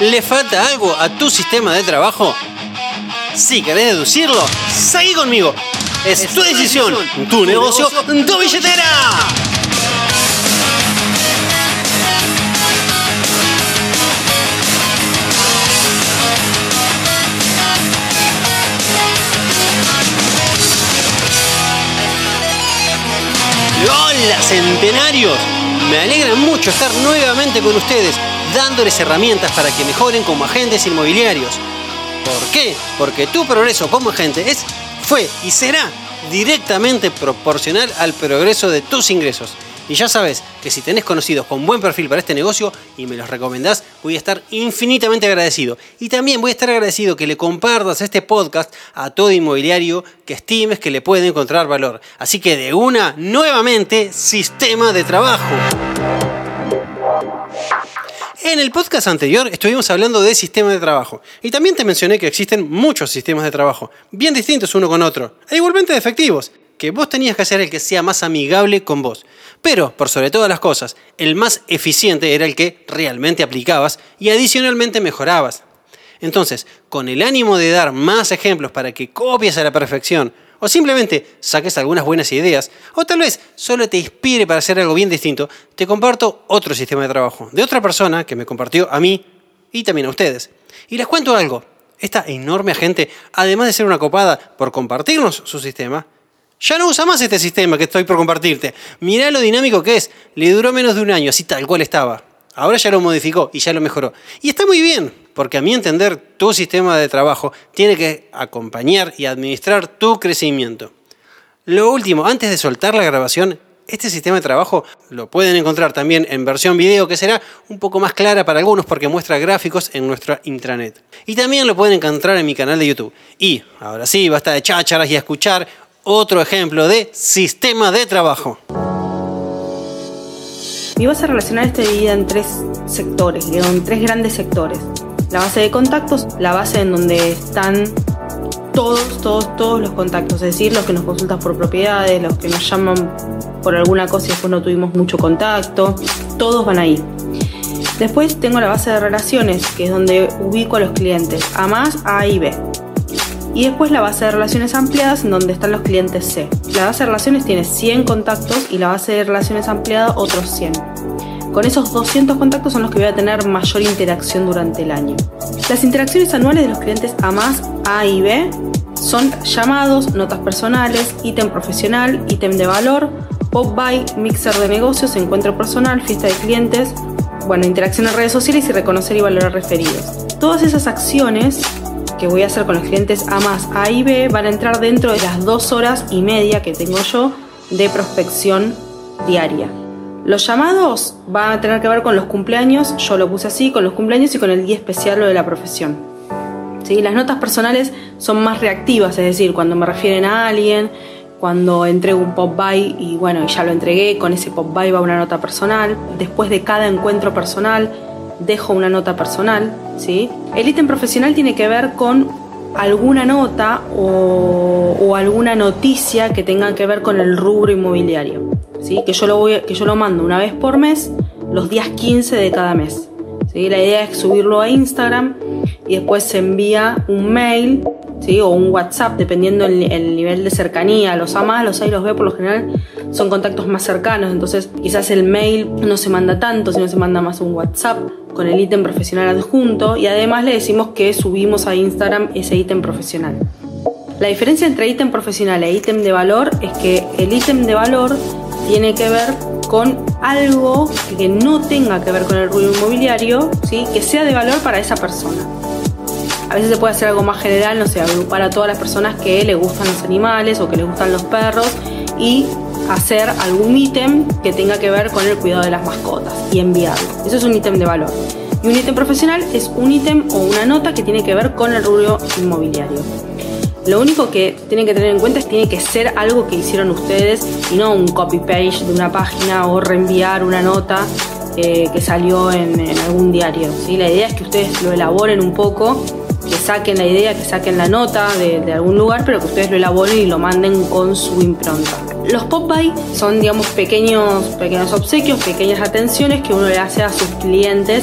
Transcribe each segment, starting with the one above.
¿Le falta algo a tu sistema de trabajo? Si querés deducirlo, seguí conmigo. Es, tu decisión, tu, negocio, tu billetera. Hola centenarios, me alegra mucho estar nuevamente con ustedes, dándoles herramientas para que mejoren como agentes inmobiliarios. ¿Por qué? Porque tu progreso como agente es, fue y será directamente proporcional al progreso de tus ingresos. Y ya sabes que si tenés conocidos con buen perfil para este negocio y me los recomendás, voy a estar infinitamente agradecido. Y también voy a estar agradecido que le compartas este podcast a todo inmobiliario que estimes que le puede encontrar valor. Así que de una, nuevamente, sistema de trabajo. En el podcast anterior estuvimos hablando de sistemas de trabajo y también te mencioné que existen muchos sistemas de trabajo, bien distintos uno con otro, e igualmente efectivos, que vos tenías que hacer el que sea más amigable con vos. Pero, por sobre todas las cosas, el más eficiente era el que realmente aplicabas y adicionalmente mejorabas. Entonces, con el ánimo de dar más ejemplos para que copies a la perfección o simplemente saques algunas buenas ideas, o tal vez solo te inspire para hacer algo bien distinto, te comparto otro sistema de trabajo de otra persona que me compartió a mí y también a ustedes. Y les cuento algo, esta enorme agente, además de ser una copada por compartirnos su sistema, ya no usa más este sistema que estoy por compartirte. Mirá lo dinámico que es, le duró menos de un año, así tal cual estaba. Ahora ya lo modificó y ya lo mejoró. Y está muy bien, porque a mi entender tu sistema de trabajo tiene que acompañar y administrar tu crecimiento. Lo último, antes de soltar la grabación, este sistema de trabajo lo pueden encontrar también en versión video que será un poco más clara para algunos porque muestra gráficos en nuestra intranet. Y también lo pueden encontrar en mi canal de YouTube. Y ahora sí, basta de chácharas y a escuchar otro ejemplo de sistema de trabajo. Mi base relacional está dividida en tres sectores, en tres grandes sectores. La base de contactos, la base en donde están todos, todos, todos los contactos, es decir, los que nos consultan por propiedades, los que nos llaman por alguna cosa y después no tuvimos mucho contacto, todos van ahí. Después tengo la base de relaciones, que es donde ubico a los clientes, A más, A y B. Y después la base de relaciones ampliadas, en donde están los clientes C. La base de relaciones tiene 100 contactos y la base de relaciones ampliadas otros 100. Con esos 200 contactos son los que voy a tener mayor interacción durante el año. Las interacciones anuales de los clientes A más, A y B son llamados, notas personales, ítem profesional, ítem de valor, pop buy, mixer de negocios, encuentro personal, fiesta de clientes, bueno, interacción en redes sociales y reconocer y valorar referidos. Todas esas acciones que voy a hacer con los clientes A A y B van a entrar dentro de las dos horas y media que tengo yo de prospección diaria. Los llamados van a tener que ver con los cumpleaños, yo lo puse así, con los cumpleaños y con el día especial o de la profesión. ¿Sí? Las notas personales son más reactivas, es decir, cuando me refieren a alguien, cuando entrego un pop by y bueno, ya lo entregué, con ese pop by va una nota personal. Después de cada encuentro personal, dejo una nota personal, ¿sí? El ítem profesional tiene que ver con alguna nota o, alguna noticia que tenga que ver con el rubro inmobiliario, ¿sí? Que yo lo, voy, que yo lo mando una vez por mes, los días 15 de cada mes. ¿sí? La idea es subirlo a Instagram y después se envía un mail ¿sí? o un WhatsApp, dependiendo el, nivel de cercanía. Los A más, los A y los B por lo general son contactos más cercanos, entonces quizás el mail no se manda tanto, sino se manda más un WhatsApp con el ítem profesional adjunto y además le decimos que subimos a Instagram ese ítem profesional. La diferencia entre ítem profesional e ítem de valor es que el ítem de valor tiene que ver con algo que no tenga que ver con el ruido inmobiliario, ¿sí? que sea de valor para esa persona. A veces se puede hacer algo más general, no sé, agrupar a todas las personas que le gustan los animales o que le gustan los perros y hacer algún ítem que tenga que ver con el cuidado de las mascotas y enviarlo. Eso es un ítem de valor. Y un ítem profesional es un ítem o una nota que tiene que ver con el rubro inmobiliario. Lo único que tienen que tener en cuenta es que tiene que ser algo que hicieron ustedes y no un copy-page de una página o reenviar una nota eh, que salió en, algún diario. ¿sí? La idea es que ustedes lo elaboren un poco, que saquen la idea, que saquen la nota de, de algún lugar, pero que ustedes lo elaboren y lo manden con su impronta. Los pop-by son, digamos, pequeños, pequeños obsequios, pequeñas atenciones que uno le hace a sus clientes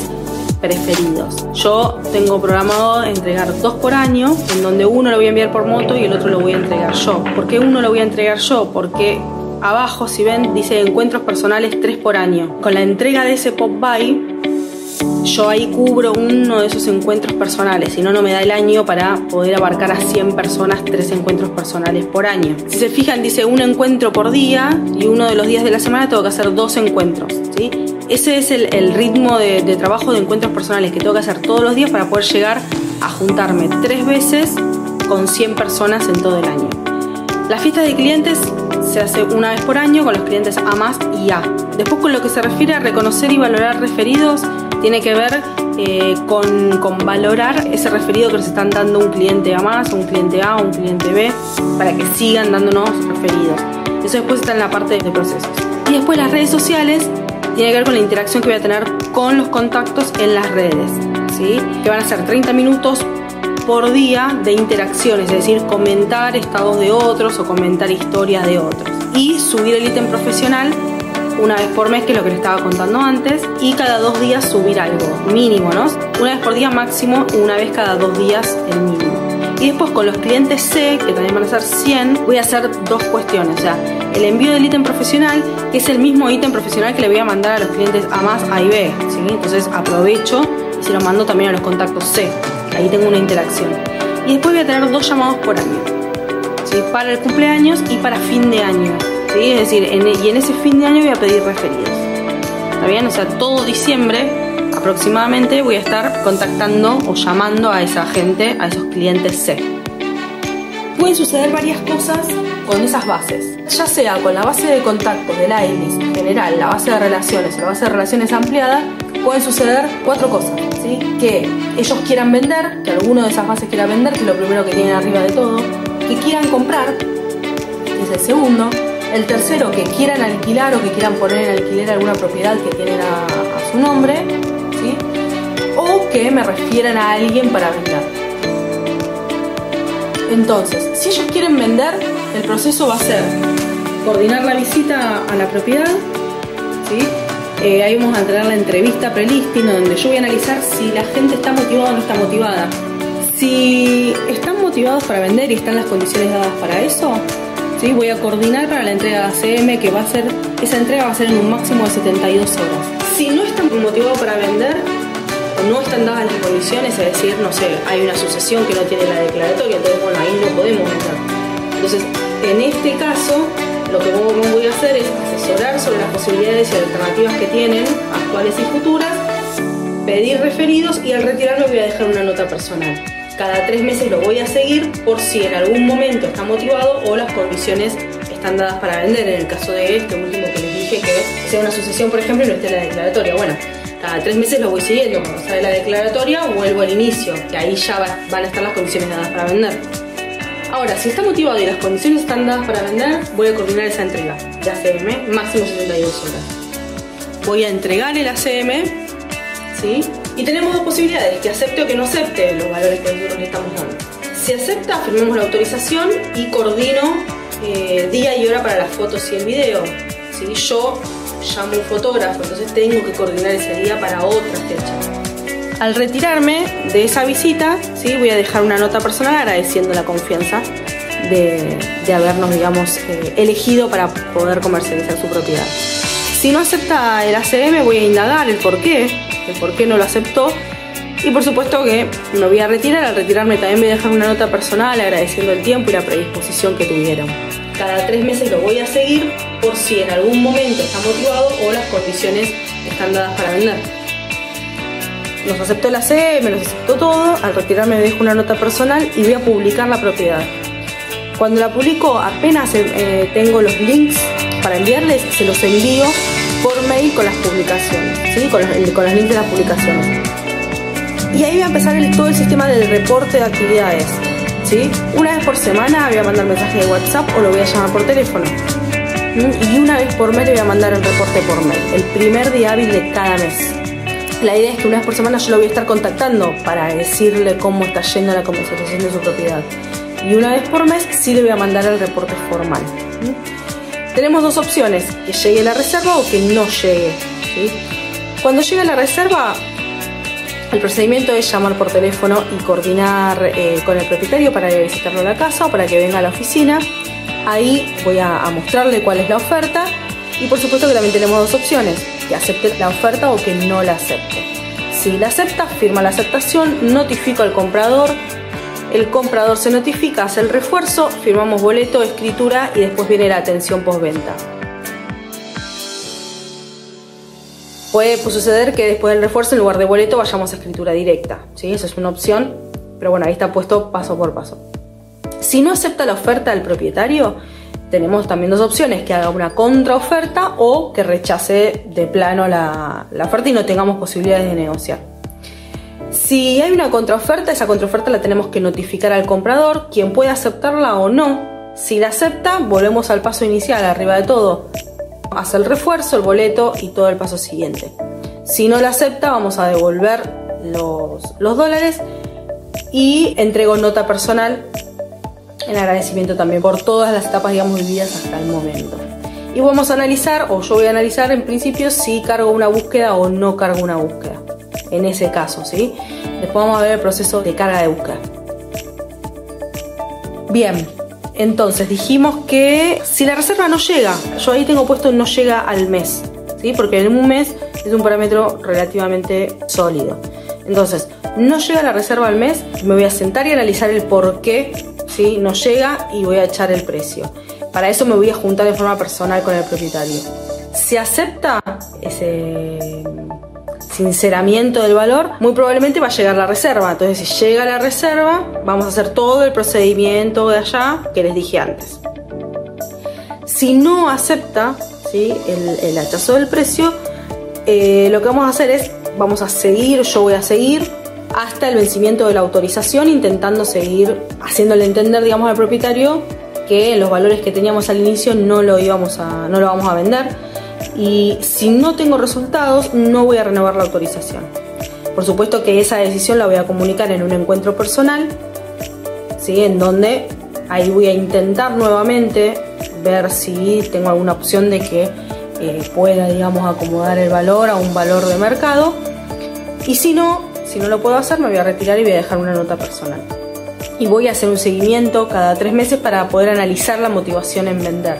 preferidos. Yo tengo programado entregar dos por año, en donde uno lo voy a enviar por moto y el otro lo voy a entregar yo. ¿Por qué uno lo voy a entregar yo? Porque abajo, si ven, dice encuentros personales tres por año. Con la entrega de ese pop by yo ahí cubro uno de esos encuentros personales, si no, no me da el año para poder abarcar a 100 personas, tres encuentros personales por año. Si se fijan, dice un encuentro por día y uno de los días de la semana tengo que hacer dos encuentros. ¿sí? Ese es el, ritmo de, de, trabajo de encuentros personales que tengo que hacer todos los días para poder llegar a juntarme tres veces con 100 personas en todo el año. La fiesta de clientes se hace una vez por año con los clientes A más y A. Después con lo que se refiere a reconocer y valorar referidos, tiene que ver eh, con, con, valorar ese referido que nos están dando un cliente A más, un cliente A, un cliente B, para que sigan dándonos referidos. Eso después está en la parte de procesos. Y después las redes sociales tiene que ver con la interacción que voy a tener con los contactos en las redes, ¿sí? que van a ser 30 minutos por día de interacciones, es decir, comentar estados de otros o comentar historias de otros. Y subir el ítem profesional una vez por mes, que es lo que les estaba contando antes, y cada dos días subir algo, mínimo, ¿no? Una vez por día máximo, una vez cada dos días el mínimo. Después con los clientes C, que también van a ser 100, voy a hacer dos cuestiones. O sea, el envío del ítem profesional, que es el mismo ítem profesional que le voy a mandar a los clientes A más, A y B. Entonces aprovecho y se lo mando también a los contactos C. Ahí tengo una interacción. Y después voy a tener dos llamados por año. Para el cumpleaños y para fin de año. Es decir, y en ese fin de año voy a pedir referidos. ¿Está bien? O sea, todo diciembre aproximadamente voy a estar contactando o llamando a esa gente, a esos clientes C. Pueden suceder varias cosas con esas bases, ya sea con la base de contactos del INIS general, la base de relaciones o la base de relaciones ampliada, pueden suceder cuatro cosas. ¿sí? Que ellos quieran vender, que alguno de esas bases quiera vender, que es lo primero que tienen arriba de todo, que quieran comprar, que es el segundo, el tercero, que quieran alquilar o que quieran poner en alquiler alguna propiedad que tienen a, su nombre, que me refieran a alguien para vender. Entonces, si ellos quieren vender, el proceso va a ser coordinar la visita a la propiedad, ¿sí? Eh, ahí vamos a tener la entrevista pre-listing donde yo voy a analizar si la gente está motivada o no está motivada. Si están motivados para vender y están las condiciones dadas para eso, Voy a coordinar para la entrega de ACM, que va a ser, esa entrega va a ser en un máximo de 72 horas. Si no están motivados para vender, no están dadas las condiciones, es decir, no sé, hay una asociación que no tiene la declaratoria, entonces bueno, ahí no podemos vender. Entonces, en este caso, lo que voy a hacer es asesorar sobre las posibilidades y alternativas que tienen, actuales y futuras, pedir referidos y al retirarlo voy a dejar una nota personal cada tres meses lo voy a seguir por si en algún momento está motivado o las condiciones están dadas para vender. En el caso de este último que les dije que sea una asociación, por ejemplo, y no esté la declaratoria. Bueno, cada tres meses lo voy siguiendo. Cuando sale la declaratoria, vuelvo al inicio, que ahí ya van a estar las condiciones dadas para vender. Ahora, si está motivado y las condiciones están dadas para vender, voy a coordinar esa entrega de ACM, máximo 72 horas. Voy a entregar el ACM, ¿sí? Y tenemos dos posibilidades, que acepte o que no acepte los valores que nosotros le estamos dando. Si acepta, firmemos la autorización y coordino eh, día y hora para las fotos y el video. Si Yo llamo un fotógrafo, entonces tengo que coordinar ese día para otra fecha. Al retirarme de esa visita, ¿sí? voy a dejar una nota personal agradeciendo la confianza de, habernos, digamos, eh, elegido para poder comercializar su propiedad. Si no acepta el ACM, voy a indagar el por qué, el por qué no lo aceptó. Y por supuesto que me voy a retirar. Al retirarme también voy a dejar una nota personal agradeciendo el tiempo y la predisposición que tuvieron. Cada tres meses lo voy a seguir por si en algún momento está motivado o las condiciones están dadas para vender. Nos aceptó el ACM, nos aceptó todo. Al retirarme me dejo una nota personal y voy a publicar la propiedad. Cuando la publico apenas eh, tengo los links para enviarles, se los envío por mail con las publicaciones, ¿sí? con, los, links de las publicaciones. Y ahí voy a empezar todo el sistema del reporte de actividades. ¿sí? Una vez por semana voy a mandar mensaje de WhatsApp o lo voy a llamar por teléfono. Y una vez por mes le voy a mandar el reporte por mail, el primer día hábil de cada mes. La idea es que una vez por semana yo lo voy a estar contactando para decirle cómo está yendo la comercialización de su propiedad. Y una vez por mes sí le voy a mandar el reporte formal tenemos dos opciones, que llegue la reserva o que no llegue. Cuando llega la reserva, El procedimiento es llamar por teléfono y coordinar eh, con el propietario para visitarlo a la casa o para que venga a la oficina. Ahí voy a, mostrarle cuál es la oferta y por supuesto que también tenemos dos opciones, que acepte la oferta o que no la acepte. Si la acepta, firma la aceptación, notifico al comprador, el comprador se notifica, hace el refuerzo, firmamos boleto, escritura y después viene la atención postventa. Puede suceder que después del refuerzo, en lugar de boleto, vayamos a escritura directa. ¿sí? Eso es una opción, pero bueno, ahí está puesto paso por paso. Si no acepta la oferta del propietario, tenemos también dos opciones, que haga una contraoferta o que rechace de plano la, oferta y no tengamos posibilidades de negociar. Si hay una contraoferta, esa contraoferta la tenemos que notificar al comprador, quien puede aceptarla o no. Si la acepta, volvemos al paso inicial, arriba de todo, hace el refuerzo, el boleto y todo el paso siguiente. Si no la acepta, vamos a devolver los dólares y entrego nota personal en agradecimiento también por todas las etapas, digamos, vividas hasta el momento. Y vamos a analizar, o yo voy a analizar en principio, si cargo una búsqueda o no cargo una búsqueda. En ese caso, ¿sí? Después vamos a ver el proceso de carga de búsqueda. Bien, entonces dijimos que si la reserva no llega, yo ahí tengo puesto no llega al mes, ¿sí? porque en un mes es un parámetro relativamente sólido. Entonces, no llega la reserva al mes, me voy a sentar y analizar el por qué ¿sí? no llega y voy a echar el precio. Para eso me voy a juntar de forma personal con el propietario. Si acepta ese sinceramiento del valor, muy probablemente va a llegar la reserva. Entonces, si llega la reserva, vamos a hacer todo el procedimiento de allá que les dije antes. Si no acepta el, el hachazo del precio, eh, lo que vamos a hacer es, vamos a seguir, yo voy a seguir hasta el vencimiento de la autorización, intentando seguir haciéndole entender, digamos, al propietario que los valores que teníamos al inicio no lo íbamos a, no lo vamos a vender y si no tengo resultados no voy a renovar la autorización. Por supuesto que esa decisión la voy a comunicar en un encuentro personal, ¿sí? en donde ahí voy a intentar nuevamente ver si tengo alguna opción de que eh, pueda, digamos, acomodar el valor a un valor de mercado. Y si no, si no lo puedo hacer, me voy a retirar y voy a dejar una nota personal. Y voy a hacer un seguimiento cada tres meses para poder analizar la motivación en vender.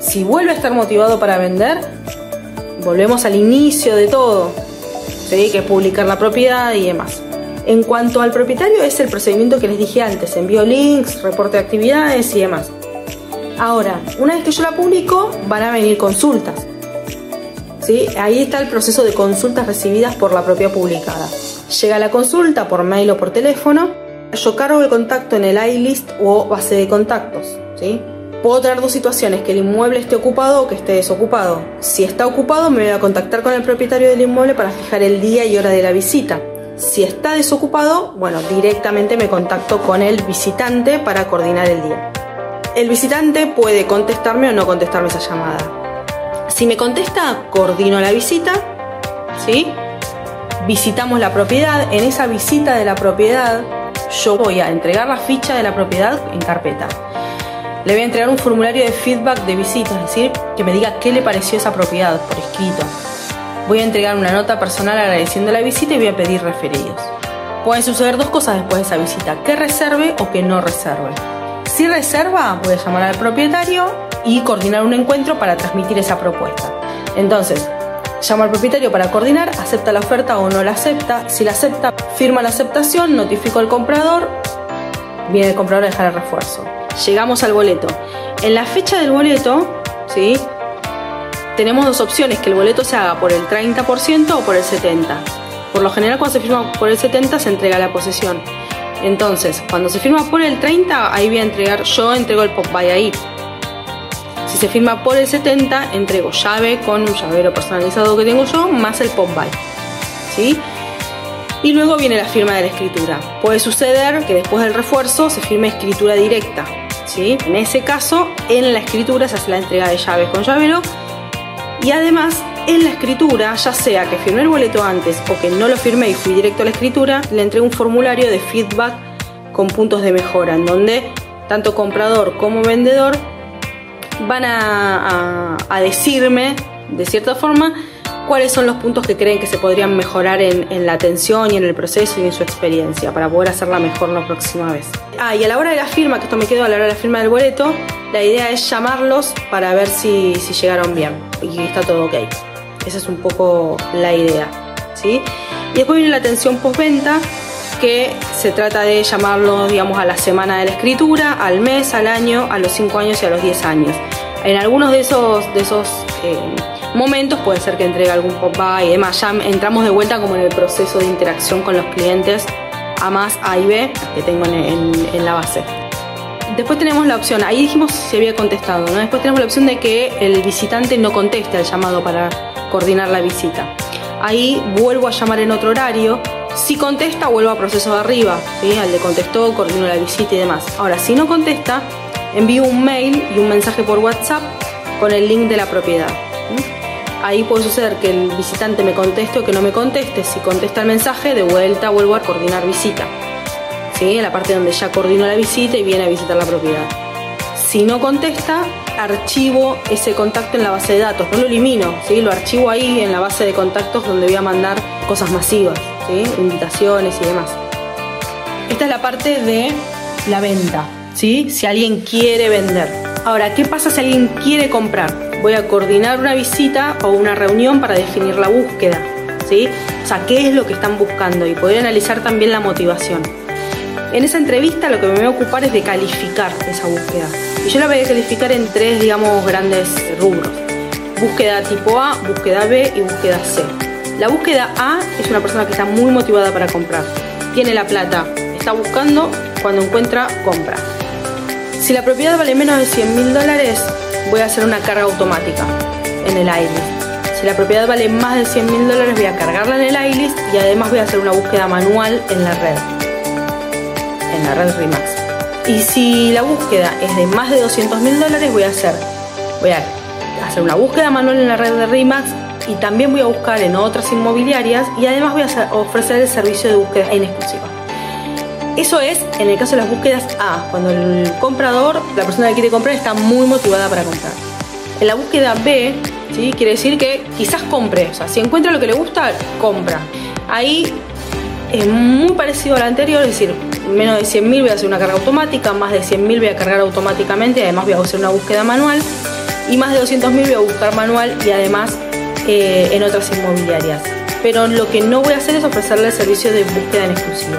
Si vuelve a estar motivado para vender, volvemos al inicio de todo, ¿sí? que publicar la propiedad y demás. En cuanto al propietario, es el procedimiento que les dije antes, envío links, reporte de actividades y demás. Ahora, una vez que yo la publico, van a venir consultas. ¿sí? Ahí está el proceso de consultas recibidas por la propia publicada. Llega la consulta por mail o por teléfono, yo cargo el contacto en el iList o base de contactos. ¿sí? Puedo tener dos situaciones, que el inmueble esté ocupado o que esté desocupado. Si está ocupado, me voy a contactar con el propietario del inmueble para fijar el día y hora de la visita. Si está desocupado, bueno, directamente me contacto con el visitante para coordinar el día. El visitante puede contestarme o no contestarme esa llamada. Si me contesta, coordino la visita, ¿sí? Visitamos la propiedad. En esa visita de la propiedad, yo voy a entregar la ficha de la propiedad en carpeta le voy a entregar un formulario de feedback de visita, es decir, que me diga qué le pareció esa propiedad por escrito. Voy a entregar una nota personal agradeciendo la visita y voy a pedir referidos. Pueden suceder dos cosas después de esa visita, que reserve o que no reserve. Si reserva, voy a llamar al propietario y coordinar un encuentro para transmitir esa propuesta. Entonces, llamo al propietario para coordinar, acepta la oferta o no la acepta. Si la acepta, firma la aceptación, notifico al comprador, viene el comprador a dejar el refuerzo llegamos al boleto. En la fecha del boleto, ¿sí? tenemos dos opciones, que el boleto se haga por el 30% o por el 70%. Por lo general cuando se firma por el 70% se entrega la posesión. Entonces, cuando se firma por el 30, ahí voy a entregar, yo entrego el pop by ahí. Se firma por el 70, entrego llave con un llavero personalizado que tengo yo, más el pop by. ¿Sí? Y luego viene la firma de la escritura. Puede suceder que después del refuerzo se firme escritura directa. ¿sí? En ese caso, en la escritura se hace la entrega de llaves con llavero. Y además, en la escritura, ya sea que firmé el boleto antes o que no lo firmé y fui directo a la escritura, le entrego un formulario de feedback con puntos de mejora, en donde tanto comprador como vendedor van a, a decirme, de cierta forma, cuáles son los puntos que creen que se podrían mejorar en, la atención y en el proceso y en su experiencia para poder hacerla mejor la próxima vez. Ah, y a la hora de la firma, que esto me quedó a la hora de la firma del boleto, la idea es llamarlos para ver si, si llegaron bien y está todo ok. Esa es un poco la idea. ¿sí? Y después viene la atención postventa, que se trata de llamarlo, digamos, a la semana de la escritura, al mes, al año, a los 5 años y a los 10 años. En algunos de esos, de esos eh, momentos puede ser que entregue algún pop y demás. Ya entramos de vuelta como en el proceso de interacción con los clientes A más, A y B que tengo en, la base. Después tenemos la opción, ahí dijimos si había contestado, ¿no? después tenemos la opción de que el visitante no conteste al llamado para coordinar la visita. Ahí vuelvo a llamar en otro horario. Si contesta, vuelvo a proceso de arriba, al de contestó, coordino la visita y demás. Ahora, si no contesta, envío un mail y un mensaje por WhatsApp con el link de la propiedad. Ahí puede suceder que el visitante me conteste o que no me conteste. Si contesta el mensaje, de vuelta vuelvo a coordinar visita. ¿Sí? En la parte donde ya coordino la visita y viene a visitar la propiedad. Si no contesta, archivo ese contacto en la base de datos. No lo elimino, ¿sí? lo archivo ahí en la base de contactos donde voy a mandar cosas masivas, ¿sí? invitaciones y demás. Esta es la parte de la venta, ¿sí? si alguien quiere vender. Ahora, ¿qué pasa si alguien quiere comprar? voy a coordinar una visita o una reunión para definir la búsqueda, ¿sí? O sea, qué es lo que están buscando y poder analizar también la motivación. En esa entrevista lo que me voy a ocupar es de calificar esa búsqueda. Y yo la voy a calificar en tres, digamos, grandes rubros. Búsqueda tipo A, búsqueda B y búsqueda C. La búsqueda A es una persona que está muy motivada para comprar. Tiene la plata, está buscando, cuando encuentra, compra. Si la propiedad vale menos de 100 mil dólares, voy a hacer una carga automática en el iList. Si la propiedad vale más de 100 mil dólares, voy a cargarla en el iList y además voy a hacer una búsqueda manual en la red, en la red Remax. Y si la búsqueda es de más de 200 mil dólares, voy a hacer, voy a hacer una búsqueda manual en la red de Remax y también voy a buscar en otras inmobiliarias y además voy a ofrecer el servicio de búsqueda en exclusiva. Eso es en el caso de las búsquedas A, cuando el comprador, la persona que quiere comprar, está muy motivada para comprar. En la búsqueda B, ¿sí? quiere decir que quizás compre, o sea, si encuentra lo que le gusta, compra. Ahí es muy parecido a la anterior, es decir, menos de 100.000 voy a hacer una carga automática, más de 100.000 voy a cargar automáticamente, además voy a hacer una búsqueda manual, y más de 200.000 voy a buscar manual y además eh, en otras inmobiliarias. Pero lo que no voy a hacer es ofrecerle el servicio de búsqueda en exclusivo.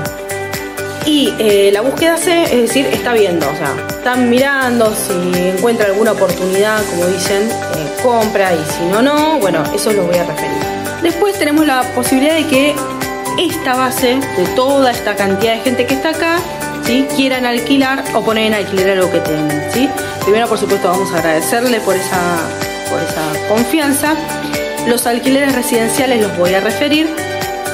Y eh, la búsqueda C, es decir, está viendo, o sea, están mirando si encuentra alguna oportunidad, como dicen, eh, compra y si no, no, bueno, eso lo voy a referir. Después tenemos la posibilidad de que esta base de toda esta cantidad de gente que está acá, ¿sí? quieran alquilar o poner en alquiler lo que tengan. ¿sí? Primero, por supuesto, vamos a agradecerle por esa, por esa confianza. Los alquileres residenciales los voy a referir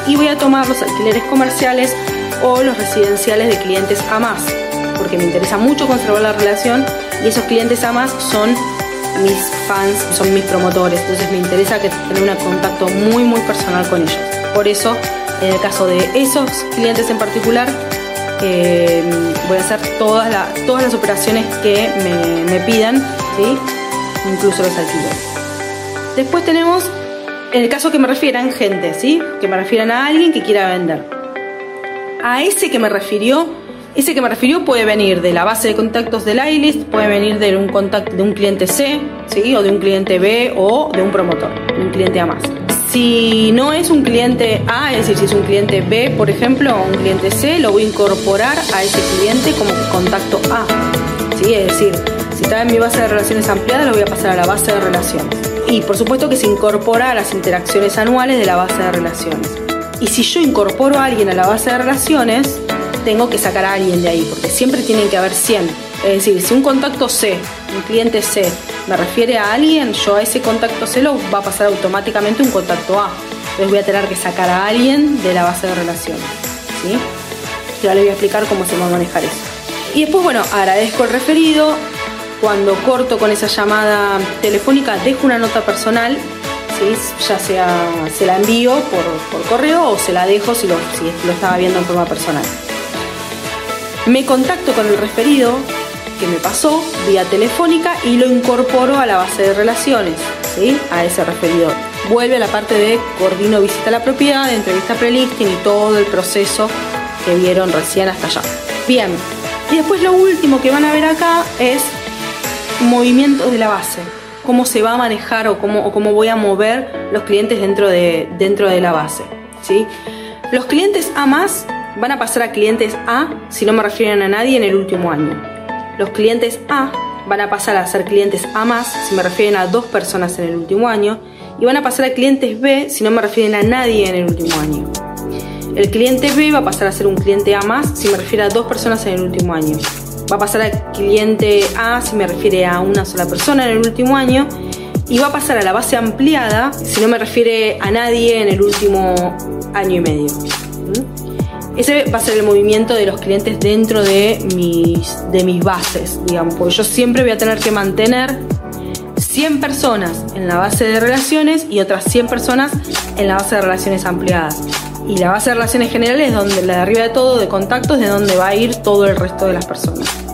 y voy a tomar los alquileres comerciales o los residenciales de clientes a más, porque me interesa mucho conservar la relación y esos clientes a más son mis fans, son mis promotores, entonces me interesa que tener un contacto muy muy personal con ellos. Por eso, en el caso de esos clientes en particular, eh, voy a hacer todas, todas las operaciones que me, pidan, ¿sí? incluso los alquileres. Después tenemos, en el caso que me refieran gente, ¿sí? que me refieran a alguien que quiera vender a ese que me refirió, ese que me refirió puede venir de la base de contactos del iList, puede venir de un contacto de un cliente C, ¿sí? o de un cliente B o de un promotor, un cliente A más. Si no es un cliente A, es decir, si es un cliente B, por ejemplo, o un cliente C, lo voy a incorporar a ese cliente como contacto A. ¿sí? Es decir, si está en mi base de relaciones ampliada, lo voy a pasar a la base de relaciones. Y por supuesto que se incorpora a las interacciones anuales de la base de relaciones. Y si yo incorporo a alguien a la base de relaciones, tengo que sacar a alguien de ahí, porque siempre tienen que haber 100. Es decir, si un contacto C, un cliente C, me refiere a alguien, yo a ese contacto C lo va a pasar automáticamente un contacto A. Entonces voy a tener que sacar a alguien de la base de relaciones. ¿sí? Ya les voy a explicar cómo se va a manejar eso. Y después, bueno, agradezco el referido. Cuando corto con esa llamada telefónica, dejo una nota personal ya sea se la envío por, correo o se la dejo si lo, estaba viendo en forma personal. Me contacto con el referido que me pasó vía telefónica y lo incorporo a la base de relaciones, ¿sí? a ese referido. vuelve a la parte de coordino visita a la propiedad, entrevista pre-listing y todo el proceso que vieron recién hasta allá. Bien, y después lo último que van a ver acá es movimientos de la base, cómo se va a manejar o cómo, cómo voy a mover los clientes dentro de, dentro de la base. ¿sí? Los clientes A más van a pasar a clientes A si no me refieren a nadie en el último año. Los clientes A van a pasar a ser clientes A más si me refieren a dos personas en el último año y van a pasar a clientes B si no me refieren a nadie en el último año. El cliente B va a pasar a ser un cliente A más si me refiere a dos personas en el último año. Va a pasar a cliente A si me refiere a una sola persona en el último año. Y va a pasar a la base ampliada si no me refiere a nadie en el último año y medio. ¿Mm? Ese va a ser el movimiento de los clientes dentro de mis, de mis bases, digamos, porque yo siempre voy a tener que mantener 100 personas en la base de relaciones y otras 100 personas en la base de relaciones ampliadas. Y la base de relaciones generales, donde la de arriba de todo, de contactos, de donde va a ir todo el resto de las personas.